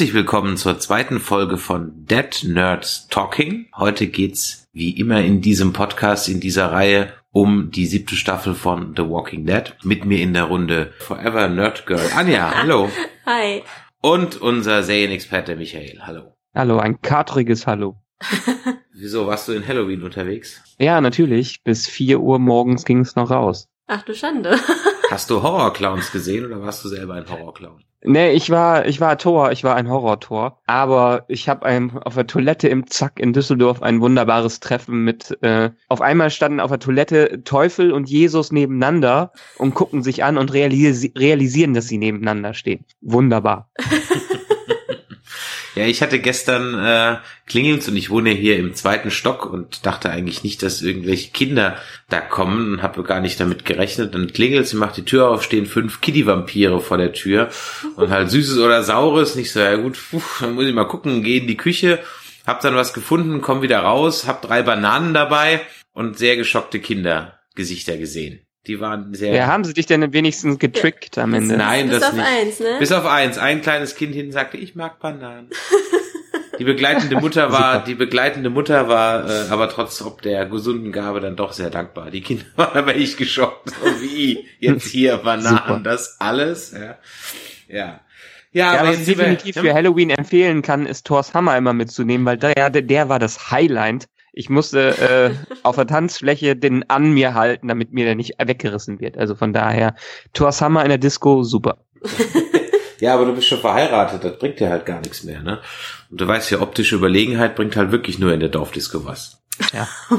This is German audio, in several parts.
Herzlich willkommen zur zweiten Folge von Dead Nerds Talking. Heute geht's wie immer in diesem Podcast, in dieser Reihe um die siebte Staffel von The Walking Dead. Mit mir in der Runde Forever Nerd Girl Anja, hallo. Hi. Und unser Serienexperte Michael, hallo. Hallo, ein katriges Hallo. Wieso, warst du in Halloween unterwegs? Ja, natürlich. Bis vier Uhr morgens ging es noch raus. Ach du Schande. Hast du Horrorclowns gesehen oder warst du selber ein Horrorclown? Nee, ich war, ich war Tor, ich war ein Horrortor. Aber ich habe auf der Toilette im Zack in Düsseldorf ein wunderbares Treffen mit, äh, auf einmal standen auf der Toilette Teufel und Jesus nebeneinander und gucken sich an und realisi realisieren, dass sie nebeneinander stehen. Wunderbar. Ja, ich hatte gestern äh, Klingels und ich wohne hier im zweiten Stock und dachte eigentlich nicht, dass irgendwelche Kinder da kommen und habe gar nicht damit gerechnet. Dann klingelt sie macht die Tür auf, stehen fünf Kitty-Vampire vor der Tür und halt Süßes oder Saures. Nicht so, ja gut, puh, dann muss ich mal gucken, gehe in die Küche, hab dann was gefunden, komm wieder raus, hab drei Bananen dabei und sehr geschockte Kindergesichter gesehen. Die waren sehr. Ja, haben sie dich denn wenigstens getrickt am Ende? Nein, Bis das auf nicht. eins, ne? Bis auf eins. Ein kleines Kind hinten sagte, ich mag Bananen. Die begleitende Mutter war, die begleitende Mutter war, äh, aber trotz ob der gesunden Gabe dann doch sehr dankbar. Die Kinder waren aber echt geschockt. So wie jetzt hier Bananen, Super. das alles. Ja, ja, ja. Ja, aber was ich definitiv für Halloween empfehlen kann, ist Thors Hammer immer mitzunehmen, weil der, der war das Highlight. Ich musste äh, auf der Tanzfläche den an mir halten, damit mir der nicht weggerissen wird. Also von daher, Thors Hammer in der Disco, super. Ja, aber du bist schon verheiratet, das bringt dir halt gar nichts mehr, ne? Und du weißt ja, optische Überlegenheit bringt halt wirklich nur in der Dorfdisco was. Ja.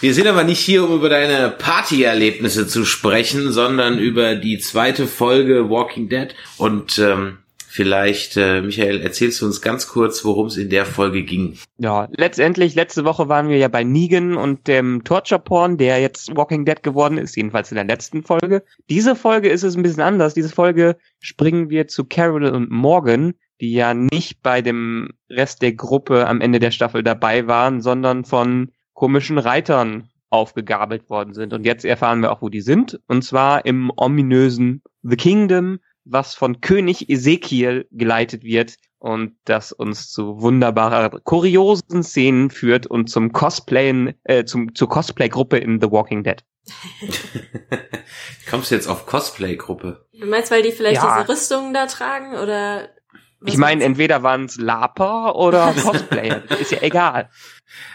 Wir sind aber nicht hier, um über deine Partyerlebnisse zu sprechen, sondern über die zweite Folge Walking Dead. Und ähm, vielleicht, äh, Michael, erzählst du uns ganz kurz, worum es in der Folge ging. Ja, letztendlich, letzte Woche waren wir ja bei Negan und dem Torture Porn, der jetzt Walking Dead geworden ist, jedenfalls in der letzten Folge. Diese Folge ist es ein bisschen anders. Diese Folge springen wir zu Carol und Morgan, die ja nicht bei dem Rest der Gruppe am Ende der Staffel dabei waren, sondern von komischen Reitern aufgegabelt worden sind. Und jetzt erfahren wir auch, wo die sind. Und zwar im ominösen The Kingdom, was von König Ezekiel geleitet wird und das uns zu wunderbarer, kuriosen Szenen führt und zum Cosplayen, äh, zum, zur Cosplay-Gruppe in The Walking Dead. Kommst du jetzt auf Cosplay-Gruppe? Du meinst, weil die vielleicht Ja. diese Rüstungen da tragen oder? was ich meine, entweder waren es Laper oder Cosplayer. ist ja egal.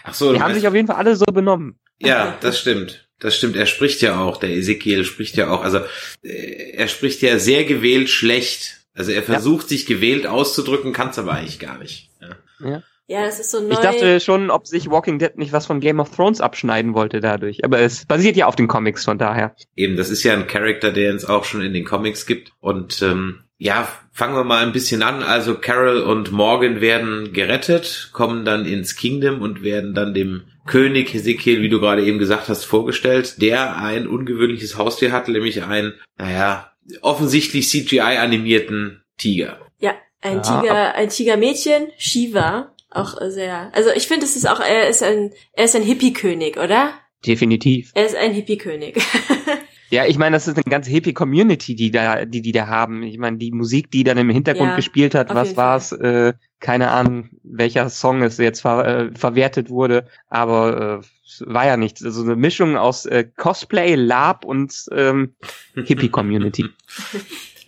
Ach so, Die haben meinst- sich auf jeden Fall alle so benommen. Ja, das stimmt. Das stimmt. Er spricht ja auch, der Ezekiel spricht ja auch, also äh, er spricht ja sehr gewählt schlecht. Also er versucht sich gewählt auszudrücken, kann es aber eigentlich gar nicht. Ja. du? Ja, das ist so neu. Ich dachte schon, ob sich Walking Dead nicht was von Game of Thrones abschneiden wollte dadurch. Aber es basiert ja auf den Comics, von daher. Eben, das ist ja ein Charakter, der es auch schon in den Comics gibt. Und ähm, ja, fangen wir mal ein bisschen an. Also Carol und Morgan werden gerettet, kommen dann ins Kingdom und werden dann dem König Ezekiel, wie du gerade eben gesagt hast, vorgestellt, der ein ungewöhnliches Haustier hat, nämlich einen, naja, offensichtlich CGI-animierten Tiger. ja, ein Ja, Tiger, ein Tigermädchen, Shiva, auch sehr. Also ich finde, es ist auch, er ist ein, er ist ein Hippie-König, oder? Definitiv. Er ist ein Hippie-König. Ja, ich meine, das ist eine ganze Hippie-Community, die da, die die da haben. Ich meine, die Musik, die dann im Hintergrund Ja, gespielt hat, was war's? Äh, keine Ahnung, welcher Song es jetzt ver äh, verwertet wurde, aber äh, es war ja nichts. Also eine Mischung aus äh, Cosplay, Lab und ähm, Hippie-Community.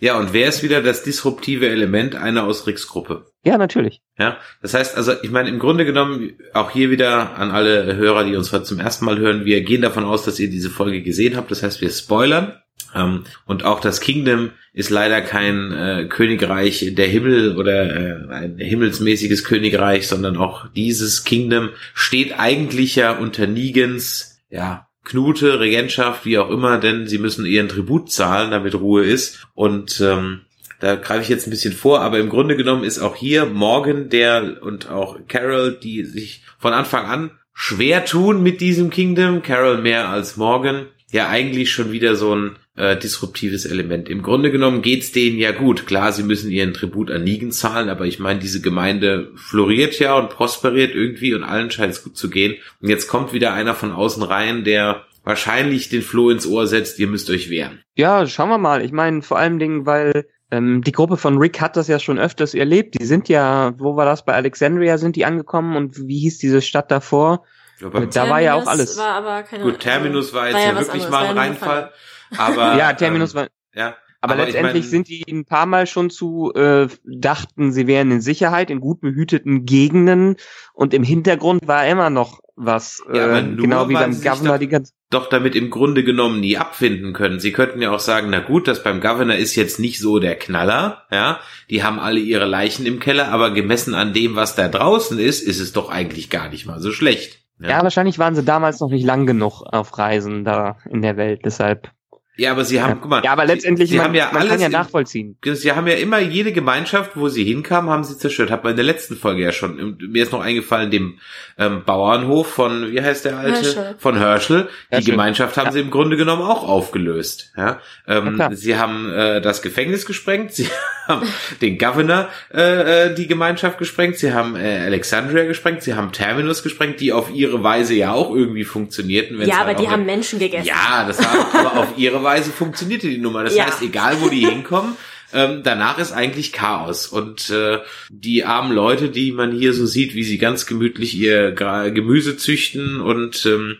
Ja, und wer ist wieder das disruptive Element? Einer aus Ricks Gruppe. Ja, natürlich. Ja, das heißt also, ich meine, im Grunde genommen, auch hier wieder an alle Hörer, die uns heute zum ersten Mal hören, wir gehen davon aus, dass ihr diese Folge gesehen habt. Das heißt, wir spoilern. Ähm, und auch das Kingdom ist leider kein äh, Königreich der Himmel oder äh, ein himmelsmäßiges Königreich, sondern auch dieses Kingdom steht eigentlich ja unter Negens, ja, Knute, Regentschaft, wie auch immer, denn sie müssen ihren Tribut zahlen, damit Ruhe ist. Und ähm, da greife ich jetzt ein bisschen vor, aber im Grunde genommen ist auch hier Morgan der und auch Carol, die sich von Anfang an schwer tun mit diesem Kingdom, Carol mehr als Morgan, ja eigentlich schon wieder so ein äh, disruptives Element. Im Grunde genommen geht's denen ja gut. Klar, sie müssen ihren Tribut an Negan zahlen, aber ich meine, diese Gemeinde floriert ja und prosperiert irgendwie und allen scheint es gut zu gehen. Und jetzt kommt wieder einer von außen rein, der wahrscheinlich den Floh ins Ohr setzt, ihr müsst euch wehren. Ja, schauen wir mal. Ich meine, vor allen Dingen, weil Ähm, die Gruppe von Rick hat das ja schon öfters erlebt. Die sind ja, wo war das? Bei Alexandria sind die angekommen und wie hieß diese Stadt davor? Ja, Da war ja auch alles. War aber keine, Gut, Terminus war jetzt war ja, ja wirklich anderes, mal ein Reinfall. Aber, ja, Terminus ähm, war. ja. Aber, aber ich letztendlich mein- sind die ein paar Mal schon zu, äh, dachten, sie wären in Sicherheit, in gut behüteten Gegenden und im Hintergrund war immer noch was, Ja, äh, genau wie beim Governor doch- die ganze doch damit im Grunde genommen nie abfinden können. Sie könnten ja auch sagen, na gut, das beim Governor ist jetzt nicht so der Knaller, ja. Die haben alle ihre Leichen im Keller, aber gemessen an dem, was da draußen ist, ist es doch eigentlich gar nicht mal so schlecht. Ja, wahrscheinlich waren sie damals noch nicht lang genug auf Reisen da in der Welt, deshalb. Ja, aber sie haben, guck mal. Ja, aber letztendlich, sie, sie man, haben ja man alles kann ja im- nachvollziehen. Sie haben ja immer jede Gemeinschaft, wo sie hinkamen, haben sie zerstört. Hat man in der letzten Folge ja schon. Mir ist noch eingefallen, dem ähm, Bauernhof von, wie heißt der alte? Herschel. Von Herschel. Die Herschel. Gemeinschaft haben Ja. sie im Grunde genommen auch aufgelöst. Ja? Ja, Ähm, klar. sie haben äh, das Gefängnis gesprengt, sie haben den Governor äh, äh, die Gemeinschaft gesprengt, sie haben äh, Alexandria gesprengt, sie haben Terminus gesprengt, die auf ihre Weise ja auch irgendwie funktionierten. Ja, halt aber die haben Menschen gegessen. ja, das war, aber auf ihre Weise funktionierte die Nummer. Das Ja. heißt, egal wo die hinkommen, ähm, danach ist eigentlich Chaos. Und äh, die armen Leute, die man hier so sieht, wie sie ganz gemütlich ihr Gra Gemüse züchten und ähm,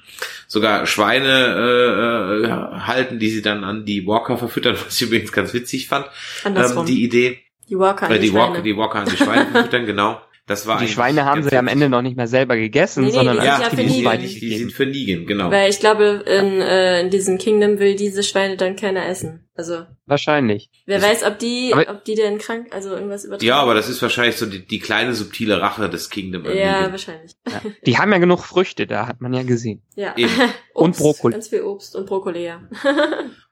sogar Schweine äh, äh, halten, die sie dann an die Walker verfüttern, was ich übrigens ganz witzig fand. Andersrum. Ähm, die Idee, die Walker, äh, die, die, Walker, die Walker an die Schweine verfüttern, genau. Das war Die Schweine haben sie am witzig. Ende noch nicht mehr selber gegessen, Nee, nee, sondern die sind Ja, ja die, weitergegeben. die sind für Negan, genau. Weil ich glaube, in, äh, in diesem Kingdom will diese Schweine dann keiner essen. Also, Wahrscheinlich. wer weiß, ob die, Aber- ob die denn krank, also irgendwas übertragen. Ja, aber das ist wahrscheinlich so die, die kleine subtile Rache des Kingdom. an Ja, Negan. wahrscheinlich. Ja. Die haben ja genug Früchte, da hat man ja gesehen. Ja. Eben. Und Obst, Brokkoli. Ganz viel Obst und Brokkoli, ja.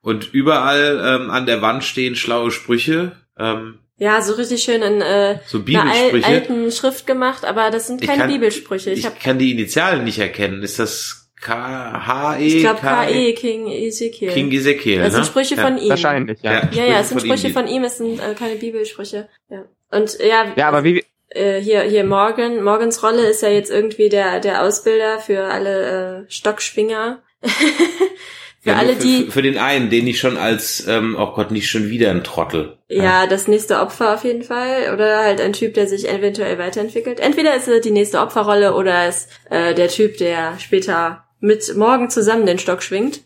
Und überall ähm, an der Wand stehen schlaue Sprüche, ähm, ja, so richtig schön in äh, so einer alten Schrift gemacht, aber das sind Ich keine kann- Bibelsprüche. Ich, ich hab, kann die Initialen nicht erkennen. Ist das K H E ich glaube K K.E. King Ezekiel. King Ezekiel, das sind ne? Sprüche ja. von ihm. Wahrscheinlich, ja. Ja. Ja, ja, es sind Sprüche von Sprüche ihm, von ihm, es sind äh, keine Bibelsprüche. Ja. Und ja, Ja, aber wie, äh, hier, hier Morgan, Morgans Rolle ist ja jetzt irgendwie der, der Ausbilder für alle äh, Stockschwinger. für Ja, alle, für, die, für, für den einen, den ich schon als, ähm, oh Gott, nicht schon wieder ein Trottel. ja, das nächste Opfer auf jeden Fall. Oder halt ein Typ, der sich eventuell weiterentwickelt. Entweder ist er die nächste Opferrolle oder ist äh, der Typ, der später mit Morgan zusammen den Stock schwingt.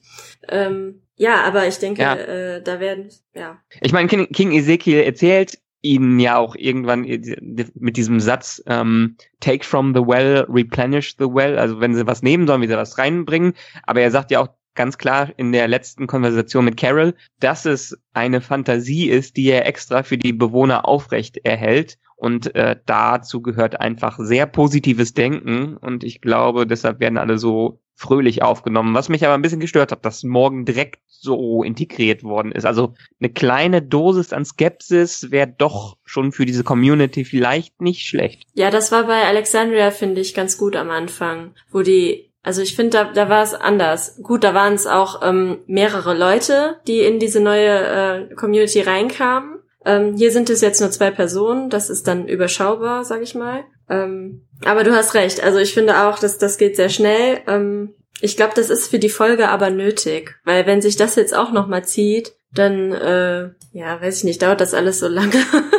Ähm, ja, aber ich denke, Ja. äh, da werden, ja. ich meine, King, King Ezekiel erzählt ihnen ja auch irgendwann mit diesem Satz, ähm, take from the well, replenish the well, also wenn sie was nehmen, sollen wir da was reinbringen. Aber er sagt ja auch ganz klar in der letzten Konversation mit Carol, dass es eine Fantasie ist, die er extra für die Bewohner aufrecht erhält. Und äh, dazu gehört einfach sehr positives Denken. Und ich glaube, deshalb werden alle so fröhlich aufgenommen. Was mich aber ein bisschen gestört hat, dass morgen direkt so integriert worden ist. Also eine kleine Dosis an Skepsis wäre doch schon für diese Community vielleicht nicht schlecht. Ja, das war bei Alexandria, finde ich, ganz gut am Anfang, wo die, also ich finde, da, da war es anders. Gut, da waren es auch ähm, mehrere Leute, die in diese neue äh, Community reinkamen. Ähm, hier sind es jetzt nur zwei Personen, das ist dann überschaubar, sag ich mal. Ähm, aber du hast recht, also ich finde auch, dass das geht sehr schnell. Ähm, ich glaube, das ist für die Folge aber nötig, weil wenn sich das jetzt auch noch mal zieht, dann, äh, ja, weiß ich nicht, dauert das alles so lange.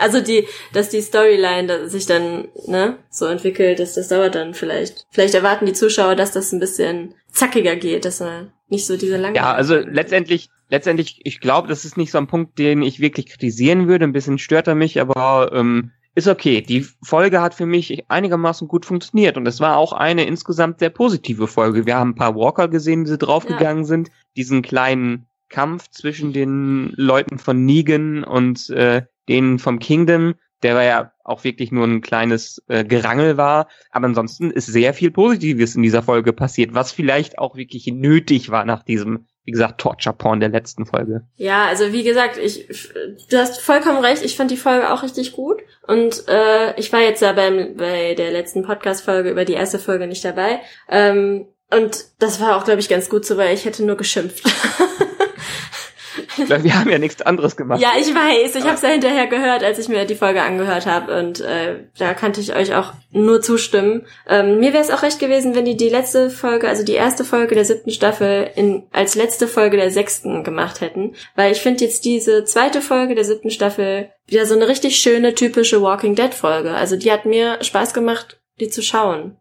also die, dass die Storyline da sich dann ne so entwickelt, dass das dauert dann vielleicht. Vielleicht erwarten die Zuschauer, dass das ein bisschen zackiger geht, dass man nicht so diese lange. Ja, also letztendlich, letztendlich, ich glaube, das ist nicht so ein Punkt, den ich wirklich kritisieren würde. Ein bisschen stört er mich, aber ähm, ist okay. Die Folge hat für mich einigermaßen gut funktioniert und es war auch eine insgesamt sehr positive Folge. Wir haben ein paar Walker gesehen, sie draufgegangen sind. Diesen kleinen Kampf zwischen den Leuten von Negan und äh, denen vom Kingdom, der war ja auch wirklich nur ein kleines äh, Gerangel war. Aber ansonsten ist sehr viel Positives in dieser Folge passiert, was vielleicht auch wirklich nötig war nach diesem, wie gesagt, Torture Porn der letzten Folge. Ja, also wie gesagt, ich, du hast vollkommen recht. Ich fand die Folge auch richtig gut und äh, ich war jetzt ja beim bei der letzten Podcast-Folge über die erste Folge nicht dabei. Ähm, und das war auch, glaube ich, ganz gut so, weil ich hätte nur geschimpft. Wir haben ja nichts anderes gemacht. Ja, ich weiß. Ich habe es ja hinterher gehört, als ich mir die Folge angehört habe. Und äh, da kannte ich euch auch nur zustimmen. Ähm, mir wäre es auch recht gewesen, wenn die die letzte Folge, also die erste Folge der siebten Staffel, in, als letzte Folge der sechsten gemacht hätten. Weil ich finde jetzt diese zweite Folge der siebten Staffel wieder so eine richtig schöne, typische Walking Dead Folge. Also die hat mir Spaß gemacht, die zu schauen.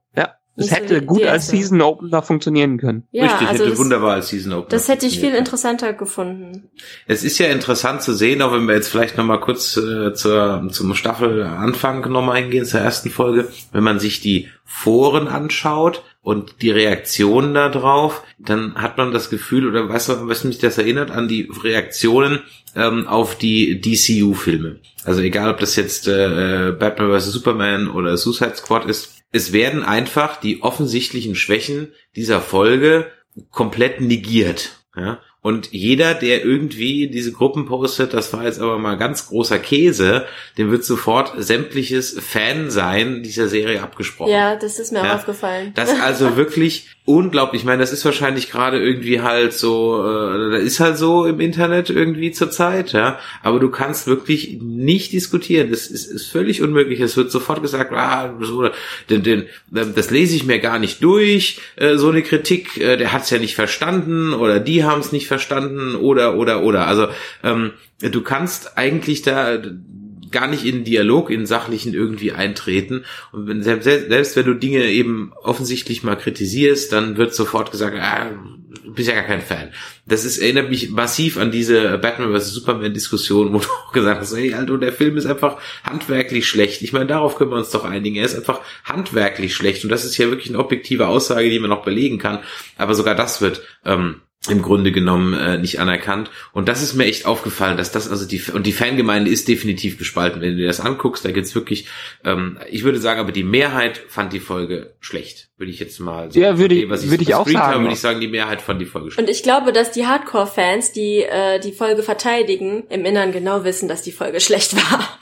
Es hätte gut als Season Opener funktionieren können. Ja, Richtig, also hätte das, wunderbar als Season Opener. Das hätte ich viel interessanter gefunden. Es ist ja interessant zu sehen, auch wenn wir jetzt vielleicht nochmal kurz äh, zur, zum Staffelanfang nochmal eingehen, zur ersten Folge, wenn man sich die Foren anschaut und die Reaktionen da drauf, dann hat man das Gefühl, oder weißt du, was mich das erinnert, an die Reaktionen ähm, auf die DCU-Filme. Also egal, ob das jetzt äh, Batman vs. Superman oder Suicide Squad ist, es werden einfach die offensichtlichen Schwächen dieser Folge komplett negiert. Ja? Und jeder, der irgendwie diese Gruppen postet, das war jetzt aber mal ganz großer Käse, dem wird sofort sämtliches Fan sein dieser Serie abgesprochen. Ja, das ist mir ja, auch aufgefallen. Das also wirklich unglaublich. Ich meine, das ist wahrscheinlich gerade irgendwie halt so, äh, das ist halt so im Internet irgendwie zur Zeit, ja. Aber du kannst wirklich nicht diskutieren. Das ist, ist völlig unmöglich. Es wird sofort gesagt, ah, so, den, den, das lese ich mir gar nicht durch, äh, so eine Kritik, äh, der hat es ja nicht verstanden oder die haben es nicht verstanden oder oder oder. Also ähm, du kannst eigentlich da gar nicht in Dialog, in sachlichen irgendwie eintreten. Und wenn, selbst, selbst wenn du Dinge eben offensichtlich mal kritisierst, dann wird sofort gesagt, ah, du bist ja gar kein Fan. Das ist, erinnert mich massiv an diese Batman vs. Superman Diskussion, wo du gesagt hast, hey, Alter, der Film ist einfach handwerklich schlecht. Ich meine, darauf können wir uns doch einigen. Er ist einfach handwerklich schlecht. Und das ist ja wirklich eine objektive Aussage, die man noch belegen kann. Aber sogar das wird, ähm, im Grunde genommen äh, nicht anerkannt. Und das ist mir echt aufgefallen, dass das also die und die Fangemeinde ist definitiv gespalten. Wenn du dir das anguckst, da gibt's wirklich, ähm, ich würde sagen, aber die Mehrheit fand die Folge schlecht. Würde ich jetzt mal so. Ja, würde ich, was ich, würde ich auch sagen. Habe, würde ich sagen, die Mehrheit fand die Folge schlecht. Und ich glaube, dass die Hardcore-Fans, die äh, die Folge verteidigen, im Innern genau wissen, dass die Folge schlecht war.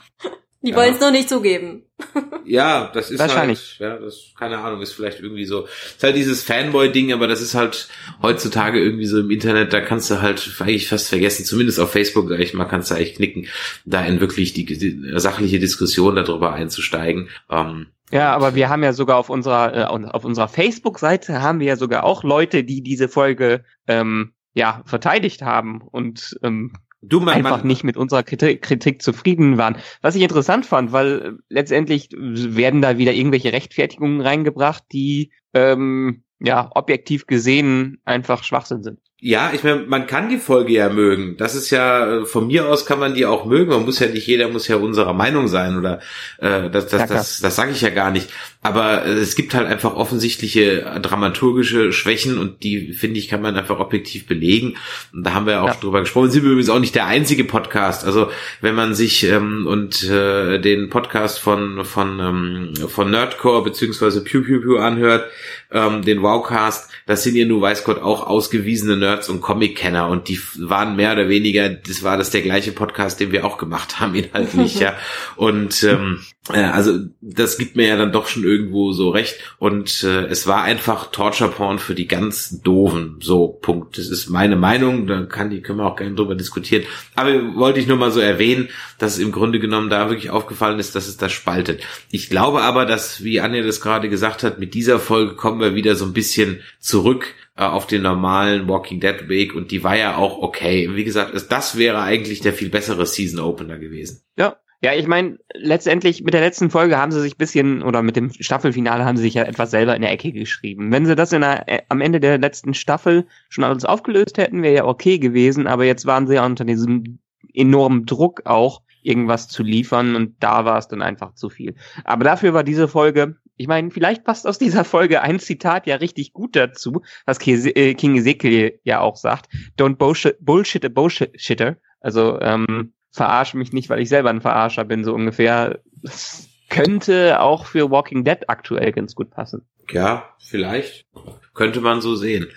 Die ja. wollen es nur nicht zugeben. Ja, das ist Wahrscheinlich. halt, ja, das, keine Ahnung, ist vielleicht irgendwie so, ist halt dieses Fanboy-Ding, aber das ist halt heutzutage irgendwie so im Internet, da kannst du halt eigentlich fast vergessen, zumindest auf Facebook, sag ich mal, kannst du eigentlich knicken, da in wirklich die, die sachliche Diskussion darüber einzusteigen. Ähm, ja, aber wir haben ja sogar auf unserer, äh, auf unserer Facebook-Seite haben wir ja sogar auch Leute, die diese Folge, ähm, ja, verteidigt haben und, ähm, du, man, einfach man, nicht mit unserer Kritik, Kritik, zufrieden waren. Was ich interessant fand, weil äh, letztendlich werden da wieder irgendwelche Rechtfertigungen reingebracht, die ähm, ja objektiv gesehen einfach Schwachsinn sind. Ja, ich meine, man kann die Folge ja mögen. Das ist ja, äh, von mir aus kann man die auch mögen. Man muss ja nicht, jeder muss ja unserer Meinung sein oder äh, das, das, das, das sage ich ja gar nicht. Aber äh, es gibt halt einfach offensichtliche dramaturgische Schwächen und die, finde ich, kann man einfach objektiv belegen. Und da haben wir auch ja. drüber gesprochen. Sind wir übrigens auch nicht der einzige Podcast. Also wenn man sich ähm, und äh, den Podcast von von ähm, von Nerdcore beziehungsweise Pew Pew Pew anhört, ähm, den Wowcast, das sind ja nur weiß Gott auch ausgewiesene Nerds und Comic-Kenner und die waren mehr oder weniger, das war das der gleiche Podcast, den wir auch gemacht haben, inhaltlich, ja. Und ähm, äh, also das gibt mir ja dann doch schon irgendwo so recht. Und äh, es war einfach Torture Porn für die ganz doofen. So, Punkt. Das ist meine Meinung, da kann die, können wir auch gerne drüber diskutieren. Aber wollte ich nur mal so erwähnen, dass es im Grunde genommen da wirklich aufgefallen ist, dass es das spaltet. Ich glaube aber, dass, wie Anja das gerade gesagt hat, mit dieser Folge kommen wir wieder so ein bisschen zurück äh, auf den normalen Walking Dead Weg und die war ja auch okay. Wie gesagt, das wäre eigentlich der viel bessere Season Opener gewesen. Ja, ja, ich meine, letztendlich mit der letzten Folge haben sie sich bisschen, oder mit dem Staffelfinale haben sie sich ja etwas selber in der Ecke geschrieben. Wenn sie das in der, äh, am Ende der letzten Staffel schon alles aufgelöst hätten, wäre ja okay gewesen, aber jetzt waren sie ja unter diesem enormen Druck auch, irgendwas zu liefern und da war es dann einfach zu viel. Aber dafür war diese Folge, ich meine, vielleicht passt aus dieser Folge ein Zitat ja richtig gut dazu, was äh, King Ezekiel ja auch sagt. Don't bullshit, bullshit a bullshitter. Also, ähm, verarsche mich nicht, weil ich selber ein Verarscher bin, so ungefähr. Das könnte auch für Walking Dead aktuell ganz gut passen. Ja, vielleicht. Könnte man so sehen.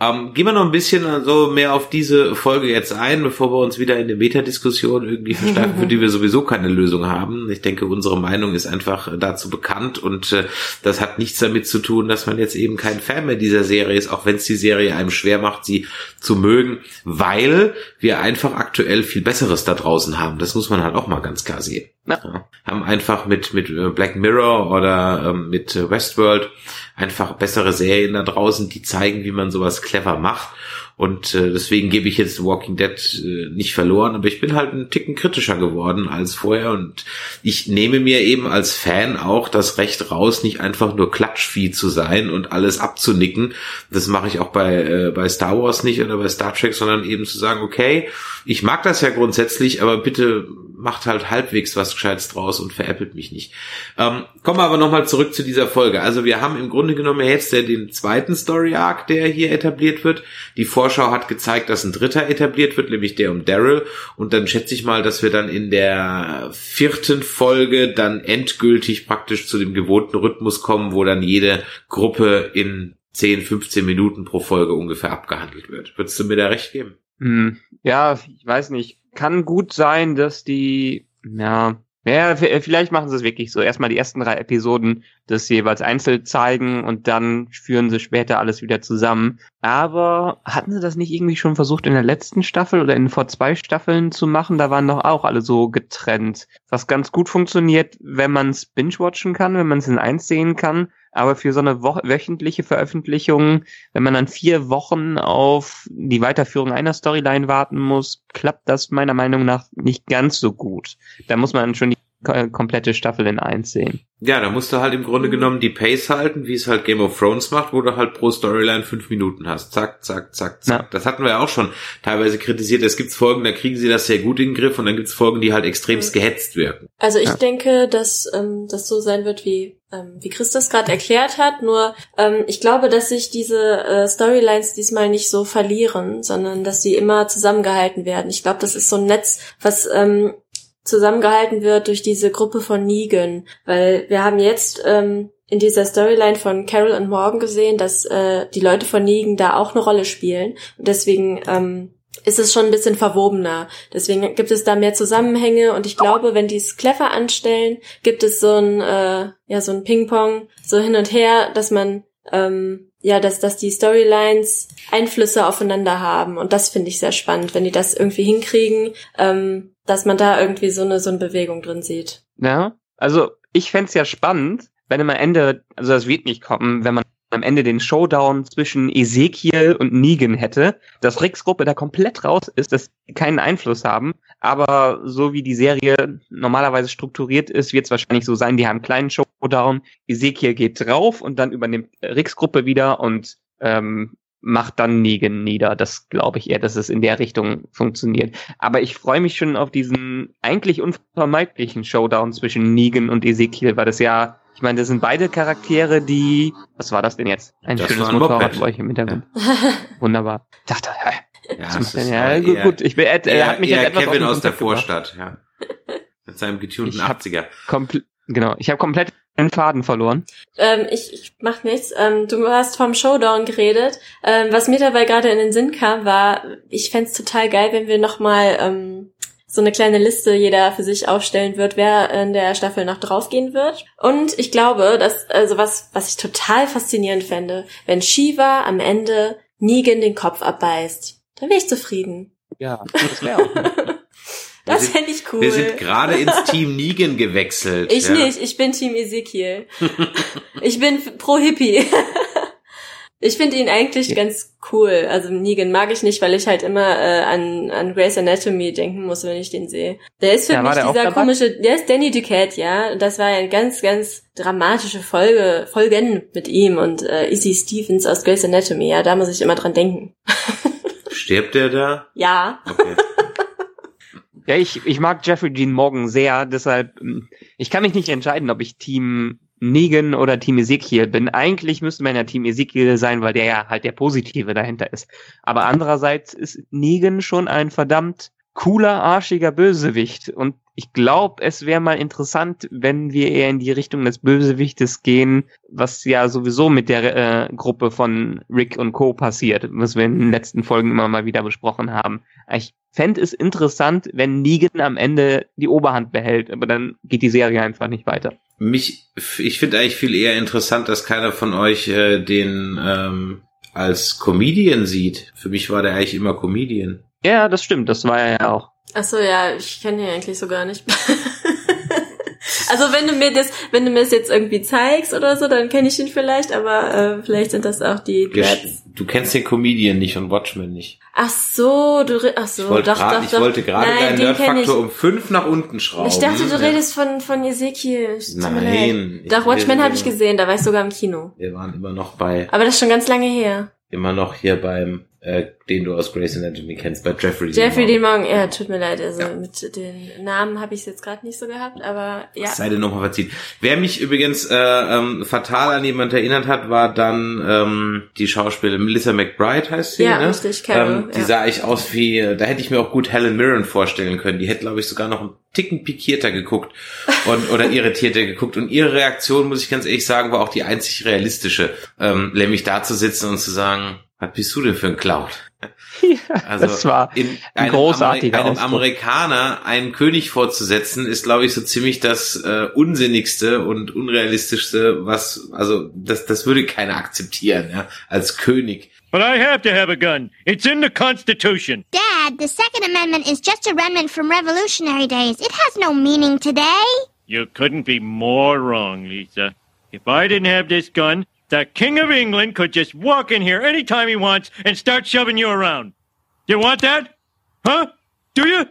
Ähm, gehen wir noch ein bisschen so mehr auf diese Folge jetzt ein, bevor wir uns wieder in eine Metadiskussion irgendwie verstärken, für die wir sowieso keine Lösung haben. Ich denke, unsere Meinung ist einfach dazu bekannt und äh, das hat nichts damit zu tun, dass man jetzt eben kein Fan mehr dieser Serie ist, auch wenn es die Serie einem schwer macht, sie zu mögen, weil wir einfach aktuell viel Besseres da draußen haben. Das muss man halt auch mal ganz klar sehen. Ja. Haben einfach mit, mit äh, Black Mirror oder ähm, mit äh, Westworld einfach bessere Serien da draußen, die zeigen, wie man sowas clever macht. Und äh, deswegen gebe ich jetzt Walking Dead äh, nicht verloren, aber ich bin halt ein Ticken kritischer geworden als vorher und ich nehme mir eben als Fan auch das Recht raus, nicht einfach nur Klatschvieh zu sein und alles abzunicken. Das mache ich auch bei, äh, bei Star Wars nicht oder bei Star Trek, sondern eben zu sagen, okay, ich mag das ja grundsätzlich, aber bitte macht halt halbwegs was Gescheites draus und veräppelt mich nicht. Ähm, kommen wir aber nochmal zurück zu dieser Folge. Also wir haben im Grunde genommen jetzt den zweiten Story Arc, der hier etabliert wird. Die Vorschau hat gezeigt, dass ein dritter etabliert wird, nämlich der um Daryl. Und dann schätze ich mal, dass wir dann in der vierten Folge dann endgültig praktisch zu dem gewohnten Rhythmus kommen, wo dann jede Gruppe in 10, 15 Minuten pro Folge ungefähr abgehandelt wird. Würdest du mir da recht geben? Hm, ja, ich weiß nicht kann gut sein, dass die, ja, ja, vielleicht machen sie es wirklich so. Erstmal die ersten drei Episoden das jeweils einzeln zeigen und dann führen sie später alles wieder zusammen. Aber hatten sie das nicht irgendwie schon versucht in der letzten Staffel oder in vor zwei Staffeln zu machen? Da waren doch auch alle so getrennt. Was ganz gut funktioniert, wenn man es binge-watchen kann, wenn man es in eins sehen kann. Aber für so eine wöchentliche Veröffentlichung, wenn man dann vier Wochen auf die Weiterführung einer Storyline warten muss, klappt das meiner Meinung nach nicht ganz so gut. Da muss man schon die komplette Staffel in eins sehen. Ja, da musst du halt im Grunde genommen die Pace halten, wie es halt Game of Thrones macht, wo du halt pro Storyline fünf Minuten hast. Zack, zack, zack, zack. Ja. Das hatten wir ja auch schon teilweise kritisiert. Es gibt Folgen, da kriegen sie das sehr gut in den Griff und dann gibt es Folgen, die halt extremst gehetzt wirken. Also ich ja. denke, dass ähm, das so sein wird, wie ähm, wie Christus gerade erklärt hat. Nur ähm, ich glaube, dass sich diese äh, Storylines diesmal nicht so verlieren, sondern dass sie immer zusammengehalten werden. Ich glaube, das ist so ein Netz, was ähm, zusammengehalten wird durch diese Gruppe von Negan. Weil wir haben jetzt ähm, in dieser Storyline von Carol und Morgan gesehen, dass äh, die Leute von Negan da auch eine Rolle spielen. Und deswegen ähm, ist es schon ein bisschen verwobener. Deswegen gibt es da mehr Zusammenhänge und ich glaube, wenn die es clever anstellen, gibt es so ein, äh, ja, so ein Ping-Pong, so hin und her, dass man ähm, ja, dass, dass die Storylines Einflüsse aufeinander haben. Und das finde ich sehr spannend, wenn die das irgendwie hinkriegen, ähm, dass man da irgendwie so eine, so eine Bewegung drin sieht. Ja, also ich fände ja spannend, wenn am Ende, also das wird nicht kommen, wenn man am Ende den Showdown zwischen Ezekiel und Negan hätte, dass Ricks Gruppe da komplett raus ist, dass sie keinen Einfluss haben, aber so wie die Serie normalerweise strukturiert ist, wird es wahrscheinlich so sein, die haben einen kleinen Showdown, Ezekiel geht drauf und dann übernimmt Ricks Gruppe wieder und ähm, macht dann Negan nieder. Das glaube ich eher, dass es in der Richtung funktioniert. Aber ich freue mich schon auf diesen eigentlich unvermeidlichen Showdown zwischen Negan und Ezekiel, weil das ja, ich meine, das sind beide Charaktere, die, was war das denn jetzt? Ein das schönes Motorrad bei euch im Hintergrund. Ja. Wunderbar. Ich dachte, hä? Ja, das ist ja gut, gut. Ich bin, er, er hat mich jetzt etwas Kevin aus der Vorstadt, ja. Mit seinem getunten 80er. Genau, ich habe komplett den Faden verloren. Ähm, ich, ich mach nichts. Ähm, du hast vom Showdown geredet. Ähm, was mir dabei gerade in den Sinn kam, war, ich fände total geil, wenn wir nochmal ähm, so eine kleine Liste jeder für sich aufstellen wird, wer in der Staffel noch draufgehen wird. Und ich glaube, dass, also was, was ich total faszinierend fände, wenn Shiva am Ende Negan den Kopf abbeißt. Dann wäre ich zufrieden. Ja, das wäre auch. Das fände ich cool. Wir sind gerade ins Team Negan gewechselt. Ich ja. nicht, ich bin Team Ezekiel. ich bin pro Hippie. ich finde ihn eigentlich ganz cool. Also Negan mag ich nicht, weil ich halt immer äh, an, an Grey's Anatomy denken muss, wenn ich den sehe. Der ist für ja, mich dieser komische, der ist Danny Duquette, ja. Das war eine ganz, ganz dramatische Folge, Folgen mit ihm und äh, Izzy Stevens aus Grey's Anatomy, ja, da muss ich immer dran denken. Stirbt der da? Ja. Okay. Ja, ich, ich mag Jeffrey Dean Morgan sehr, deshalb, hm, ich kann mich nicht entscheiden, ob ich Team Negan oder Team Ezekiel bin. Eigentlich müsste man ja Team Ezekiel sein, weil der ja halt der Positive dahinter ist. Aber andererseits ist Negan schon ein verdammt cooler, arschiger Bösewicht. Und ich glaube, es wäre mal interessant, wenn wir eher in die Richtung des Bösewichtes gehen, was ja sowieso mit der äh, Gruppe von Rick und Co. passiert, was wir in den letzten Folgen immer mal wieder besprochen haben. Ich fände es interessant, wenn Negan am Ende die Oberhand behält, aber dann geht die Serie einfach nicht weiter. Mich, ich finde eigentlich viel eher interessant, dass keiner von euch äh, den ähm, als Comedian sieht. Für mich war der eigentlich immer Comedian. Ja, das stimmt, das war er ja auch. Ach so, ja, ich kenne ihn eigentlich so gar nicht. also wenn du mir das, wenn du mir das jetzt irgendwie zeigst oder so, dann kenne ich ihn vielleicht, aber äh, vielleicht sind das auch die Dreads. Du kennst den Comedian nicht und Watchmen nicht. Ach so, du ach so, ich wollte doch, grad, doch, ich doch. wollte gerade deinen Nerdfaktor um fünf nach unten schrauben. Ich dachte, du Ja. redest von von Ezekiel. Nein, Doch Watchmen habe ich gesehen, da war ich sogar im Kino. Wir waren immer noch bei, Aber das ist schon ganz lange her. immer noch hier beim, äh, den du aus Grey's Anatomy kennst, bei Jeffrey. Jeffrey Dean Morgan, ja, tut mir leid, also Ja. mit den Namen habe ich es jetzt gerade nicht so gehabt, aber ja. Sei dir nochmal verziehen. Wer mich übrigens äh, ähm, fatal an jemand erinnert hat, war dann ähm, die Schauspielerin Melissa McBride heißt sie, Ja, ne? richtig, Carol, ähm, Die ja. sah echt aus wie, da hätte ich mir auch gut Helen Mirren vorstellen können. Die hätte, glaube ich, sogar noch einen Ticken pikierter geguckt und oder irritierter geguckt. Und ihre Reaktion, muss ich ganz ehrlich sagen, war auch die einzig realistische, ähm, nämlich da zu sitzen und zu sagen, was bist du denn für ein Clown? Also das war in ein einem, großartiger Ameri einem Ausdruck. Amerikaner einen König vorzusetzen, ist, glaube ich, so ziemlich das äh, unsinnigste und unrealistischste, was, also das, das würde keiner akzeptieren, ja, als König. But I have to have a gun. It's in the Constitution. Dad, the Second Amendment is just a remnant from Revolutionary days. It has no meaning today. You couldn't be more wrong, Lisa. If I didn't have this gun, the King of England could just walk in here anytime he wants and start shoving you around. You want that? Huh? Do you?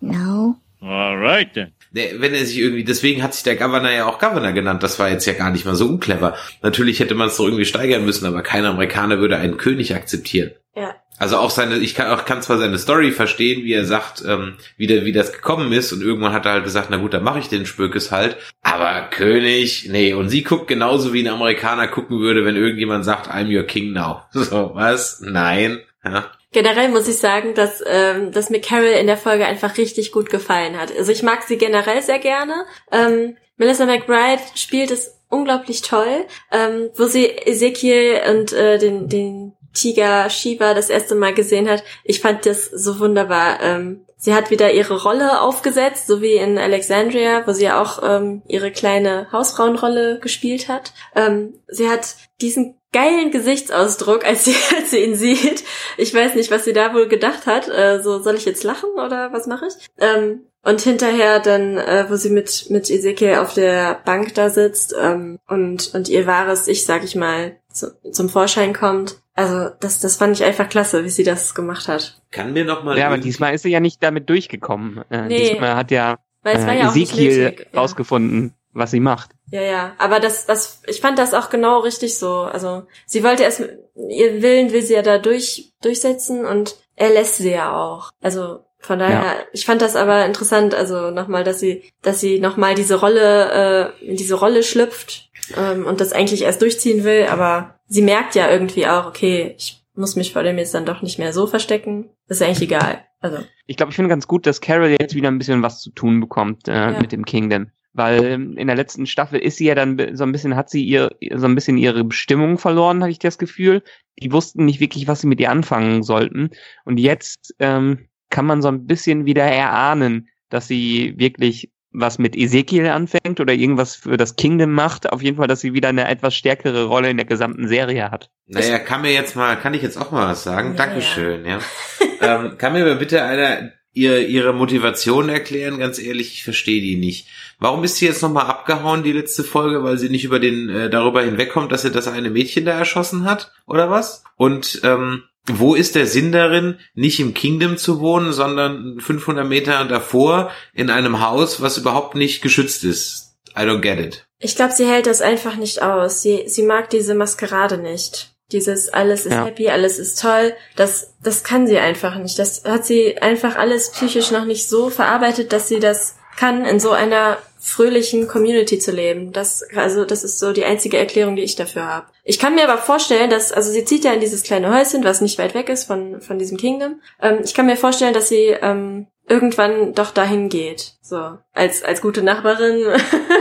No. All right then. Wenn er sich irgendwie, deswegen hat sich der Governor ja auch Governor genannt, das war jetzt ja gar nicht mal so unclever. Natürlich hätte man es doch irgendwie steigern müssen, aber kein Amerikaner würde einen König akzeptieren. Ja. Also auch seine, ich kann auch kann zwar seine Story verstehen, wie er sagt, ähm, wie, der, wie das gekommen ist und irgendwann hat er halt gesagt, na gut, dann mache ich den Spökes halt. Aber König, nee. Und sie guckt genauso wie ein Amerikaner gucken würde, wenn irgendjemand sagt, I'm your king now. So, was? Nein. Ja. Generell muss ich sagen, dass, ähm, dass mir Carol in der Folge einfach richtig gut gefallen hat. Also ich mag sie generell sehr gerne. Ähm, Melissa McBride spielt es unglaublich toll, ähm, wo sie Ezekiel und äh, den, den Tiger Shiva das erste Mal gesehen hat. Ich fand das so wunderbar. Ähm, sie hat wieder ihre Rolle aufgesetzt, so wie in Alexandria, wo sie ja auch ähm, ihre kleine Hausfrauenrolle gespielt hat. Ähm, sie hat diesen geilen Gesichtsausdruck, als sie, als sie ihn sieht. Ich weiß nicht, was sie da wohl gedacht hat. Äh, so, soll ich jetzt lachen oder was mache ich? Ähm, und hinterher dann, äh, wo sie mit, mit Ezekiel auf der Bank da sitzt ähm, und, und ihr wahres Ich, sag ich mal, zu, zum Vorschein kommt. Also das, das fand ich einfach klasse, wie sie das gemacht hat. Kann mir noch mal Ja, aber diesmal ist sie ja nicht damit durchgekommen. Äh, Nee. Diesmal hat ja, Weil es war äh, ja auch nicht Ezekiel. Ja. rausgefunden, was sie macht. Ja, ja. Aber das, das, ich fand das auch genau richtig so. Also sie wollte erst, ihr Willen will sie ja da durch, durchsetzen und er lässt sie ja auch. Also von daher, ich fand das aber interessant, also nochmal, dass sie, dass sie nochmal diese Rolle, äh, in diese Rolle schlüpft ähm, und das eigentlich erst durchziehen will, aber sie merkt ja irgendwie auch, okay, ich muss mich vor dem jetzt dann doch nicht mehr so verstecken. Das ist eigentlich egal. Also, Ich glaube, ich finde ganz gut, dass Carol jetzt wieder ein bisschen was zu tun bekommt äh, Ja. mit dem Kingdom. Weil ähm, in der letzten Staffel ist sie ja dann so ein bisschen, hat sie ihr so ein bisschen ihre Bestimmung verloren, hatte ich das Gefühl. Die wussten nicht wirklich, was sie mit ihr anfangen sollten. Und jetzt ähm, kann man so ein bisschen wieder erahnen, dass sie wirklich was mit Ezekiel anfängt oder irgendwas für das Kingdom macht. Auf jeden Fall, dass sie wieder eine etwas stärkere Rolle in der gesamten Serie hat. Naja, kann mir jetzt mal, kann ich jetzt auch mal was sagen? Ja, Dankeschön, ja. ähm, kann mir bitte einer ihr, ihre Motivation erklären? Ganz ehrlich, ich verstehe die nicht. Warum ist sie jetzt nochmal abgehauen, die letzte Folge, weil sie nicht über den, äh, darüber hinwegkommt, dass sie das eine Mädchen da erschossen hat? Oder was? Und, ähm, wo ist der Sinn darin, nicht im Kingdom zu wohnen, sondern 500 Meter davor in einem Haus, was überhaupt nicht geschützt ist? I don't get it. Ich glaube, sie hält das einfach nicht aus. Sie, sie mag diese Maskerade nicht. Dieses alles ist Ja. happy, alles ist toll. Das, das kann sie einfach nicht. Das hat sie einfach alles psychisch noch nicht so verarbeitet, dass sie das kann in so einer fröhlichen Community zu leben. Das, also das ist so die einzige Erklärung, die ich dafür habe. Ich kann mir aber vorstellen, dass, also sie zieht ja in dieses kleine Häuschen, was nicht weit weg ist von, von diesem Kingdom. Ähm, ich kann mir vorstellen, dass sie ähm, irgendwann doch dahin geht. So, als, als gute Nachbarin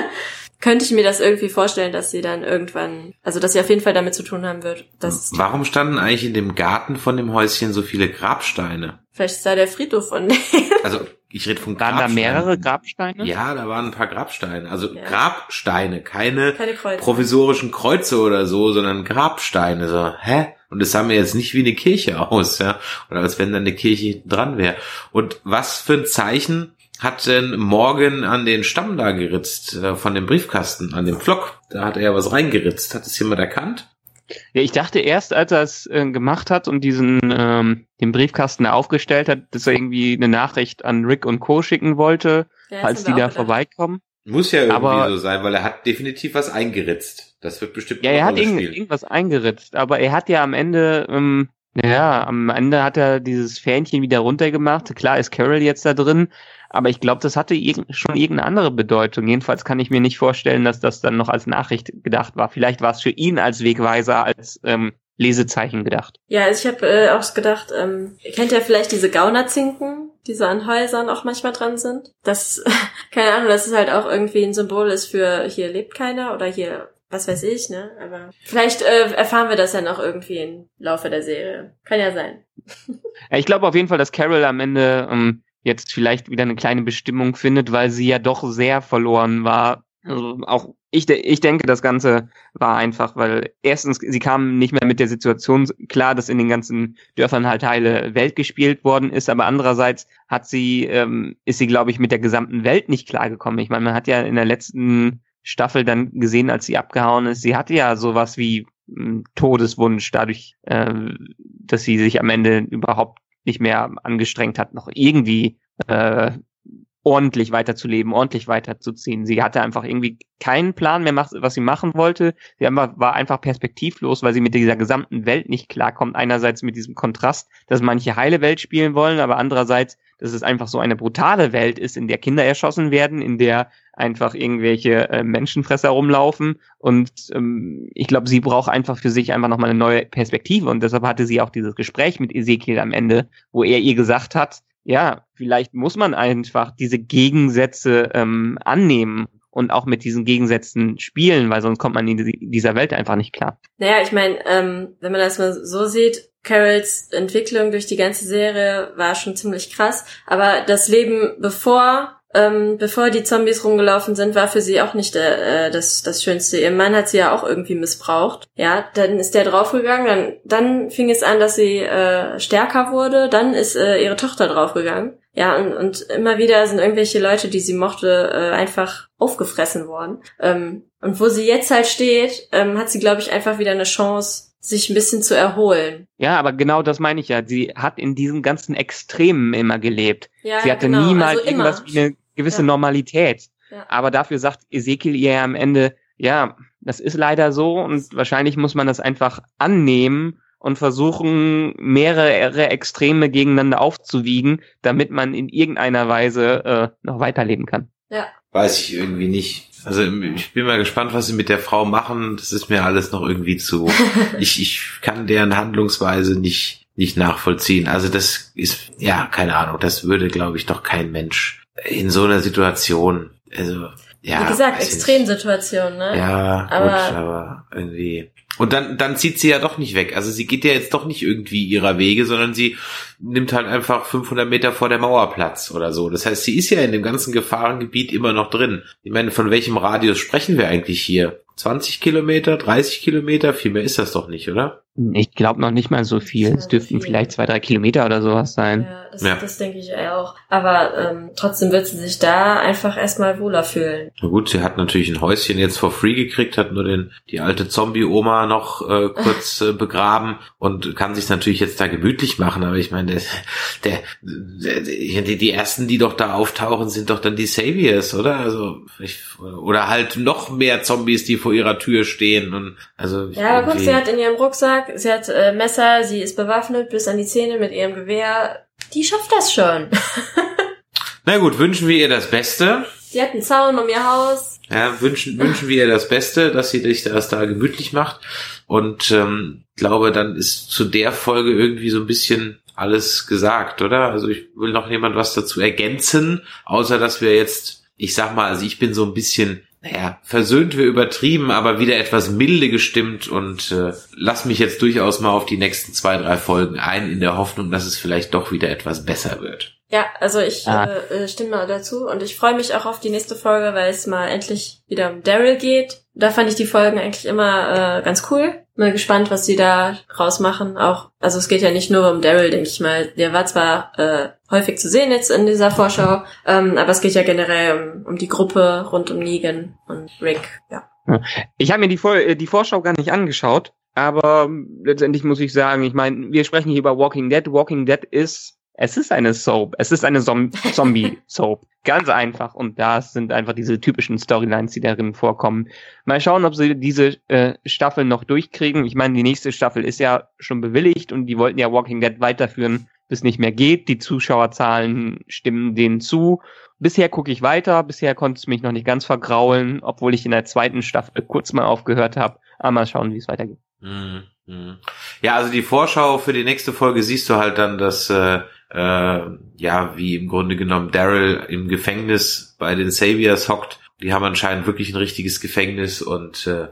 könnte ich mir das irgendwie vorstellen, dass sie dann irgendwann, also dass sie auf jeden Fall damit zu tun haben wird. Dass Warum standen eigentlich in dem Garten von dem Häuschen so viele Grabsteine? vielleicht ist da der Friedhof von denen. Also ich rede von Waren da Grabsteinen. mehrere Grabsteine? Ja, da waren ein paar Grabsteine. Also Ja. Grabsteine, keine, Keine Kreuze. provisorischen Kreuze oder so, sondern Grabsteine. So, hä? Und es sah mir jetzt nicht wie eine Kirche aus, ja. Oder als wenn da eine Kirche dran wäre. Und was für ein Zeichen hat denn Morgan an den Stamm da geritzt, äh, von dem Briefkasten, an dem Pflock? Da hat er ja was reingeritzt. Hat es jemand erkannt? Ja, ich dachte erst, als er es äh, gemacht hat und diesen ähm, den Briefkasten da aufgestellt hat, dass er irgendwie eine Nachricht an Rick und Co. schicken wollte, Ja, falls die da gedacht. vorbeikommen. Muss ja irgendwie Aber- so sein, weil er hat definitiv was eingeritzt. Das wird bestimmt Ja, er hat irgend, irgendwas eingeritzt, aber er hat ja am Ende, ähm, ja, am Ende hat er dieses Fähnchen wieder runtergemacht. Klar ist Carol jetzt da drin, aber ich glaube, das hatte irgend, schon irgendeine andere Bedeutung. Jedenfalls kann ich mir nicht vorstellen, dass das dann noch als Nachricht gedacht war. Vielleicht war es für ihn als Wegweiser, als ähm, Lesezeichen gedacht. Ja, also ich habe äh, auch gedacht, ähm, ihr kennt ja vielleicht diese Gaunerzinken, die so an Häusern auch manchmal dran sind. Das, keine Ahnung, das ist halt auch irgendwie ein Symbol ist für hier lebt keiner oder hier was weiß ich, ne? Aber vielleicht äh, erfahren wir das ja noch irgendwie im Laufe der Serie. Kann ja sein. Ich glaube auf jeden Fall, dass Carol am Ende ähm, jetzt vielleicht wieder eine kleine Bestimmung findet, weil sie ja doch sehr verloren war. Also auch ich, de ich denke, das Ganze war einfach, weil erstens, sie kam nicht mehr mit der Situation klar, dass in den ganzen Dörfern halt heile Welt gespielt worden ist, aber andererseits hat sie, ähm, ist sie, glaube ich, mit der gesamten Welt nicht klargekommen. Ich meine, man hat ja in der letzten Staffel dann gesehen, als sie abgehauen ist, sie hatte ja sowas wie einen Todeswunsch dadurch, äh, dass sie sich am Ende überhaupt nicht mehr angestrengt hat, noch irgendwie äh, ordentlich weiterzuleben, ordentlich weiterzuziehen. Sie hatte einfach irgendwie keinen Plan mehr, was sie machen wollte. Sie war einfach perspektivlos, weil sie mit dieser gesamten Welt nicht klarkommt. Einerseits mit diesem Kontrast, dass manche heile Welt spielen wollen, aber andererseits, dass es einfach so eine brutale Welt ist, in der Kinder erschossen werden, in der einfach irgendwelche äh, Menschenfresser rumlaufen. Und ähm, ich glaube, sie braucht einfach für sich einfach nochmal eine neue Perspektive. Und deshalb hatte sie auch dieses Gespräch mit Ezekiel am Ende, wo er ihr gesagt hat, ja, vielleicht muss man einfach diese Gegensätze ähm, annehmen und auch mit diesen Gegensätzen spielen, weil sonst kommt man in die- dieser Welt einfach nicht klar. Naja, ich meine, ähm, wenn man das mal so sieht, Carols Entwicklung durch die ganze Serie war schon ziemlich krass. Aber das Leben bevor, ähm, bevor die Zombies rumgelaufen sind, war für sie auch nicht äh, das, das Schönste. Ihr Mann hat sie ja auch irgendwie missbraucht. Ja, dann ist der draufgegangen, dann, dann fing es an, dass sie äh, stärker wurde, dann ist äh, ihre Tochter draufgegangen. Ja, und, und immer wieder sind irgendwelche Leute, die sie mochte, äh, einfach aufgefressen worden. Ähm, und wo sie jetzt halt steht, ähm, hat sie, glaube ich, einfach wieder eine Chance, sich ein bisschen zu erholen. Ja, aber genau das meine ich ja. Sie hat in diesen ganzen Extremen immer gelebt. Ja, Sie hatte genau. niemals also irgendwas wie eine gewisse Ja. Normalität. Ja. Aber dafür sagt Ezekiel ihr ja am Ende, ja, das ist leider so und wahrscheinlich muss man das einfach annehmen und versuchen, mehrere Extreme gegeneinander aufzuwiegen, damit man in irgendeiner Weise äh, noch weiterleben kann. Weiß ich irgendwie nicht. Also ich bin mal gespannt, was sie mit der Frau machen. Das ist mir alles noch irgendwie zu. ich, ich kann deren Handlungsweise nicht, nicht nachvollziehen. Also das ist, ja, keine Ahnung, das würde, glaube ich, doch kein Mensch in so einer Situation. Also, ja. Wie gesagt. Extremsituation, ne? Ja, Aber- gut, aber irgendwie. Und dann, dann zieht sie ja doch nicht weg. Also sie geht ja jetzt doch nicht irgendwie ihrer Wege, sondern sie nimmt halt einfach 500 Meter vor der Mauer Platz oder so. Das heißt, sie ist ja in dem ganzen Gefahrengebiet immer noch drin. Ich meine, von welchem Radius sprechen wir eigentlich hier? 20 Kilometer, 30 Kilometer? Viel mehr ist das doch nicht, oder? Ich glaube noch nicht mal so viel. Es dürften viel. vielleicht zwei, drei Kilometer oder sowas sein. Ja, das, Ja. das denke ich auch. Aber ähm, trotzdem wird sie sich da einfach erstmal wohler fühlen. Na gut, sie hat natürlich ein Häuschen jetzt for free gekriegt, hat nur den, die alte Zombie-Oma noch äh, kurz äh, begraben und kann sich natürlich jetzt da gemütlich machen. Aber ich meine, der, der, der, die, die ersten, die doch da auftauchen, sind doch dann die Saviors, oder? Also ich, oder halt noch mehr Zombies, die vor ihrer Tür stehen und also Ja, guck, irgendwie- sie hat in ihrem Rucksack, sie hat äh, Messer, sie ist bewaffnet bis an die Zähne mit ihrem Gewehr. Die schafft das schon. Na gut, wünschen wir ihr das Beste. Sie hat einen Zaun um ihr Haus. Ja, wünschen, wünschen wir ihr das Beste, dass sie sich das da gemütlich macht. Und ähm, glaube, dann ist zu der Folge irgendwie so ein bisschen alles gesagt, oder? Also ich will noch jemand was dazu ergänzen, außer dass wir jetzt, ich sag mal, also ich bin so ein bisschen naja, versöhnt wir übertrieben, aber wieder etwas milde gestimmt und äh, lass mich jetzt durchaus mal auf die nächsten zwei, drei Folgen ein, in der Hoffnung, dass es vielleicht doch wieder etwas besser wird. Ja, also ich Ah. äh, äh, stimme mal dazu und ich freue mich auch auf die nächste Folge, weil es mal endlich wieder um Daryl geht. Da fand ich die Folgen eigentlich immer äh, ganz cool. Mal gespannt, was sie da rausmachen. Auch, also es geht ja nicht nur um Daryl, denke ich mal. Der war zwar äh, häufig zu sehen jetzt in dieser Vorschau, ähm, aber es geht ja generell um, um die Gruppe rund um Negan und Rick. Ja. Ich habe mir die, Vor äh, die Vorschau gar nicht angeschaut, aber ähm, letztendlich muss ich sagen, ich meine, wir sprechen hier über Walking Dead. Walking Dead ist, es ist eine Soap, es ist eine Zom Zombie-Soap. Ganz einfach. Und das sind einfach diese typischen Storylines, die darin vorkommen. Mal schauen, ob sie diese äh, Staffel noch durchkriegen. Ich meine, die nächste Staffel ist ja schon bewilligt und die wollten ja Walking Dead weiterführen, bis nicht mehr geht. Die Zuschauerzahlen stimmen denen zu. Bisher gucke ich weiter, bisher konnte es mich noch nicht ganz vergraulen, obwohl ich in der zweiten Staffel kurz mal aufgehört habe. Aber mal schauen, wie es weitergeht. Mhm, mhm. Ja, also die Vorschau für die nächste Folge siehst du halt dann, dass äh, äh, ja, wie im Grunde genommen Daryl im Gefängnis bei den Saviors hockt. Die haben anscheinend wirklich ein richtiges Gefängnis und äh,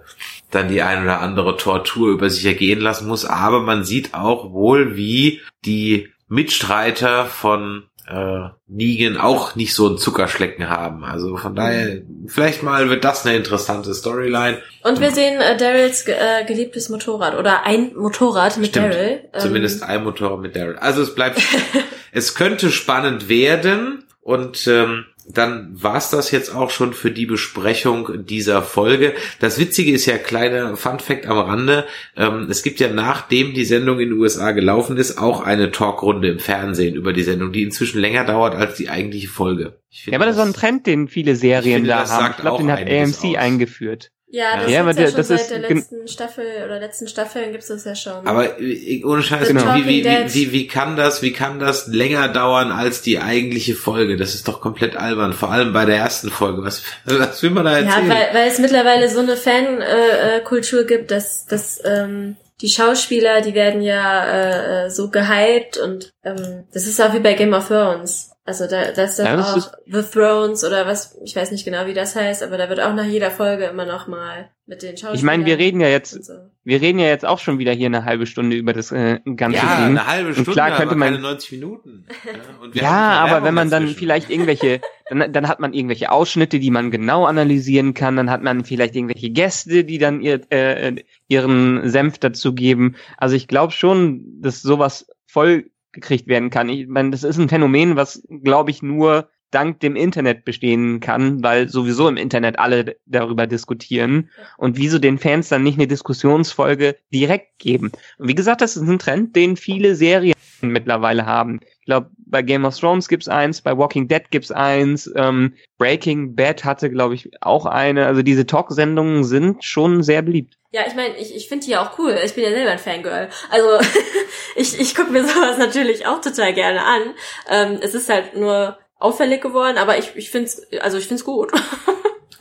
dann die ein oder andere Tortur über sich ergehen lassen muss. Aber man sieht auch wohl, wie die Mitstreiter von äh, Negan auch nicht so einen Zuckerschlecken haben. Also von daher, vielleicht mal wird das eine interessante Storyline. Und wir sehen äh, Daryls äh, geliebtes Motorrad oder ein Motorrad mit Stimmt. Daryl. Ähm, Zumindest ein Motorrad mit Daryl. Also es bleibt, es könnte spannend werden und ähm, dann war's das jetzt auch schon für die Besprechung dieser Folge. Das Witzige ist ja kleiner Fun Fact am Rande. Ähm, es gibt ja nachdem die Sendung in den USA gelaufen ist auch eine Talkrunde im Fernsehen über die Sendung, die inzwischen länger dauert als die eigentliche Folge. Ich finde Ja, aber das ist so ein Trend, den viele Serien finde, da das haben. Ich glaube, den hat AMC aus. eingeführt. Ja, das Ja, aber ja der- schon das seit ist der letzten Staffel oder letzten Staffeln gibt's das ja schon. Aber äh, ohne Scheiß, Genau. wie, wie, wie, wie, wie kann das, wie kann das länger dauern als die eigentliche Folge? Das ist doch komplett albern, vor allem bei der ersten Folge. Was, was will man da ja, erzählen? weil, weil es mittlerweile so eine Fan-Kultur äh, Kultur gibt, dass, dass ähm, die Schauspieler, die werden ja äh, äh, so gehypt und ähm, das ist auch wie bei Game of Thrones. Also da, da ist doch Ja, das auch ist- The Thrones oder was, ich weiß nicht genau, wie das heißt, aber da wird auch nach jeder Folge immer noch mal mit den Schauspielern. Ich meine, wir reden ja jetzt, und so. wir reden ja jetzt auch schon wieder hier eine halbe Stunde über das äh, ganze ja, Ding. eine halbe Und Stunde, klar könnte aber man- keine 90 Minuten. Ja, und wir Ja, mehr aber wenn man dann vielleicht irgendwelche, dann, dann hat man irgendwelche Ausschnitte, die man genau analysieren kann, dann hat man vielleicht irgendwelche Gäste, die dann ihr, äh, ihren Senf dazu geben. Also ich glaube schon, dass sowas voll gekriegt werden kann. Ich meine, das ist ein Phänomen, was, glaube ich, nur dank dem Internet bestehen kann, weil sowieso im Internet alle darüber diskutieren und wieso den Fans dann nicht eine Diskussionsfolge direkt geben. Und wie gesagt, das ist ein Trend, den viele Serien mittlerweile haben. Ich glaube, bei Game of Thrones gibt's eins, bei Walking Dead gibt's eins, ähm, Breaking Bad hatte, glaube ich, auch eine. Also diese Talk-Sendungen sind schon sehr beliebt. Ja, ich meine, ich, ich finde die auch cool. Ich bin ja selber ein Fangirl. Also ich, ich gucke mir sowas natürlich auch total gerne an. Ähm, es ist halt nur auffällig geworden, aber ich, ich finde es, also ich finde es gut.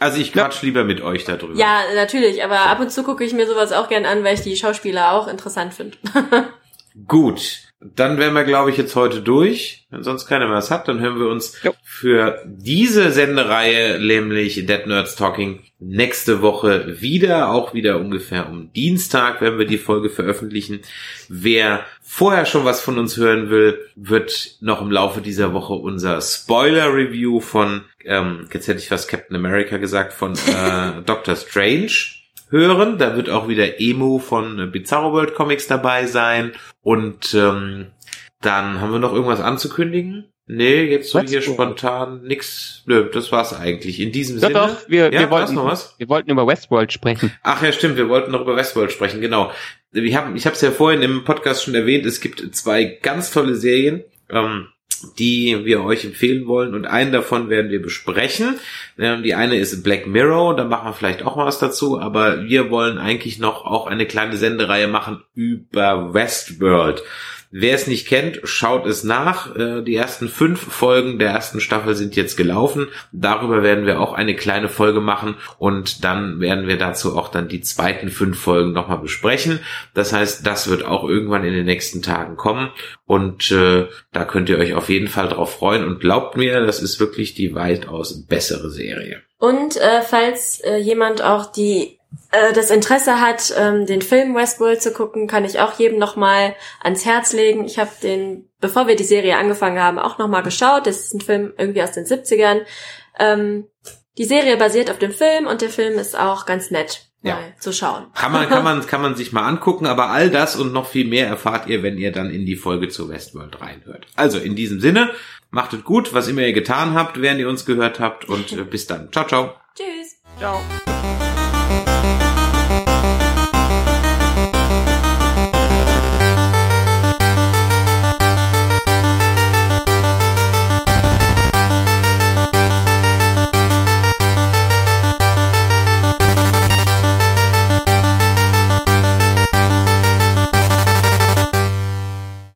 Also ich quatsch lieber mit euch darüber. ja, natürlich, aber ab und zu gucke ich mir sowas auch gern an, weil ich die Schauspieler auch interessant finde. Gut. Dann wären wir, glaube ich, jetzt heute durch. Wenn sonst keiner mehr was hat, dann hören wir uns Jo. für diese Sendereihe, nämlich Dead Nerds Talking, nächste Woche wieder. Auch wieder ungefähr um Dienstag werden wir die Folge veröffentlichen. Wer vorher schon was von uns hören will, wird noch im Laufe dieser Woche unser Spoiler-Review von, ähm, jetzt hätte ich fast Captain America gesagt, von äh, Doctor Strange hören. Da wird auch wieder Emu von Bizarro World Comics dabei sein. Und ähm, dann haben wir noch irgendwas anzukündigen. Nee, jetzt so hier Westworld. spontan nix. Nö, das war's eigentlich. In diesem Doch, Sinne. doch, wir, ja, wir, wollten, noch was? wir wollten über Westworld sprechen. Ach ja, stimmt, wir wollten noch über Westworld sprechen, genau. Wir haben, ich habe es ja vorhin im Podcast schon erwähnt, es gibt zwei ganz tolle Serien, ähm, die wir euch empfehlen wollen und einen davon werden wir besprechen. Ähm, die eine ist Black Mirror, da machen wir vielleicht auch was dazu, aber wir wollen eigentlich noch auch eine kleine Sendereihe machen über Westworld. Wer es nicht kennt, schaut es nach. Äh, die ersten fünf Folgen der ersten Staffel sind jetzt gelaufen. Darüber werden wir auch eine kleine Folge machen und dann werden wir dazu auch dann die zweiten fünf Folgen nochmal besprechen. Das heißt, das wird auch irgendwann in den nächsten Tagen kommen und äh, da könnt ihr euch auf jeden Fall drauf freuen und glaubt mir, das ist wirklich die weitaus bessere Serie. Und äh, falls äh, jemand auch die das Interesse hat, ähm, den Film Westworld zu gucken, kann ich auch jedem nochmal ans Herz legen. Ich habe den, bevor wir die Serie angefangen haben, auch nochmal geschaut. Das ist ein Film irgendwie aus den 70ern. Ähm, die Serie basiert auf dem Film und der Film ist auch ganz nett Ja. mal zu schauen. Kann man, kann man, kann man sich mal angucken, aber all das und noch viel mehr erfahrt ihr, wenn ihr dann in die Folge zu Westworld reinhört. Also in diesem Sinne, macht es gut, was immer ihr getan habt, während ihr uns gehört habt und äh, bis dann. Ciao, ciao. Tschüss. Ciao.